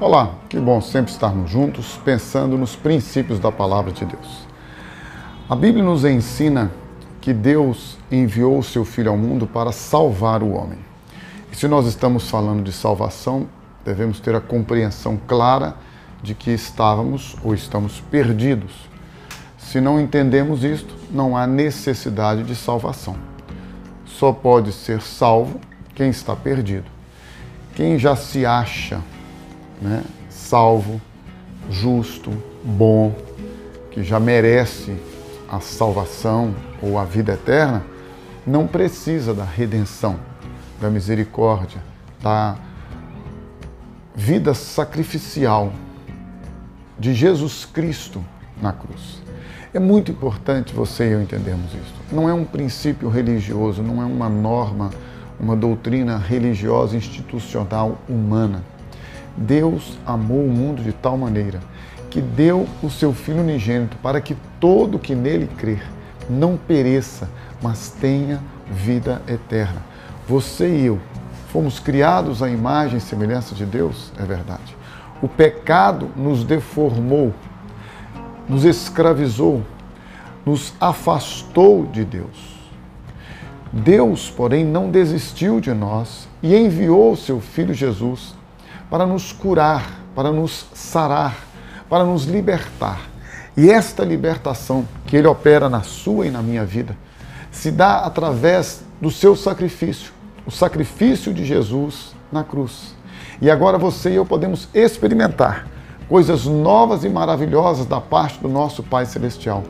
Olá, que bom sempre estarmos juntos pensando nos princípios da palavra de Deus. A Bíblia nos ensina que Deus enviou o seu Filho ao mundo para salvar o homem. E se nós estamos falando de salvação, devemos ter a compreensão clara de que estávamos ou estamos perdidos. Se não entendemos isto, não há necessidade de salvação. Só pode ser salvo quem está perdido. Quem já se acha né, salvo, justo, bom, que já merece a salvação ou a vida eterna, não precisa da redenção, da misericórdia, da vida sacrificial de Jesus Cristo na cruz. É muito importante você e eu entendermos isso. Não é um princípio religioso, não é uma norma, uma doutrina religiosa institucional humana Deus amou o mundo de tal maneira que deu o seu Filho unigênito para que todo que nele crer não pereça, mas tenha vida eterna. Você e eu fomos criados à imagem e semelhança de Deus, é verdade. O pecado nos deformou, nos escravizou, nos afastou de Deus. Deus, porém, não desistiu de nós e enviou seu Filho Jesus para nos curar, para nos sarar, para nos libertar. E esta libertação que Ele opera na sua e na minha vida se dá através do seu sacrifício, o sacrifício de Jesus na cruz. E agora você e eu podemos experimentar coisas novas e maravilhosas da parte do nosso Pai Celestial.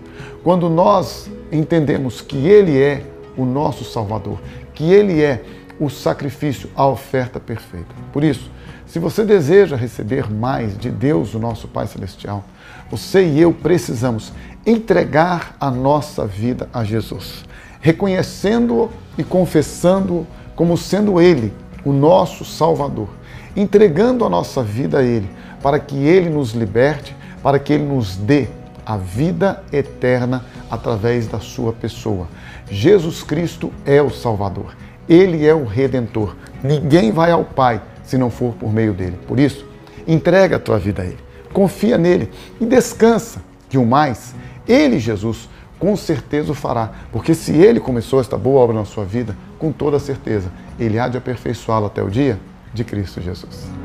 Quando nós entendemos que Ele é o nosso Salvador, que Ele é o sacrifício, a oferta perfeita. Por isso, se você deseja receber mais de Deus, o nosso Pai Celestial, você e eu precisamos entregar a nossa vida a Jesus, reconhecendo-o e confessando-o como sendo Ele o nosso Salvador, entregando a nossa vida a Ele, para que Ele nos liberte, para que Ele nos dê a vida eterna através da Sua pessoa. Jesus Cristo é o Salvador, Ele é o Redentor. Ninguém vai ao Pai se não for por meio dele. Por isso, entrega a tua vida a ele, confia nele e descansa que o mais, ele, Jesus, com certeza o fará, porque se ele começou esta boa obra na sua vida, com toda certeza, ele há de aperfeiçoá-la até o dia de Cristo Jesus.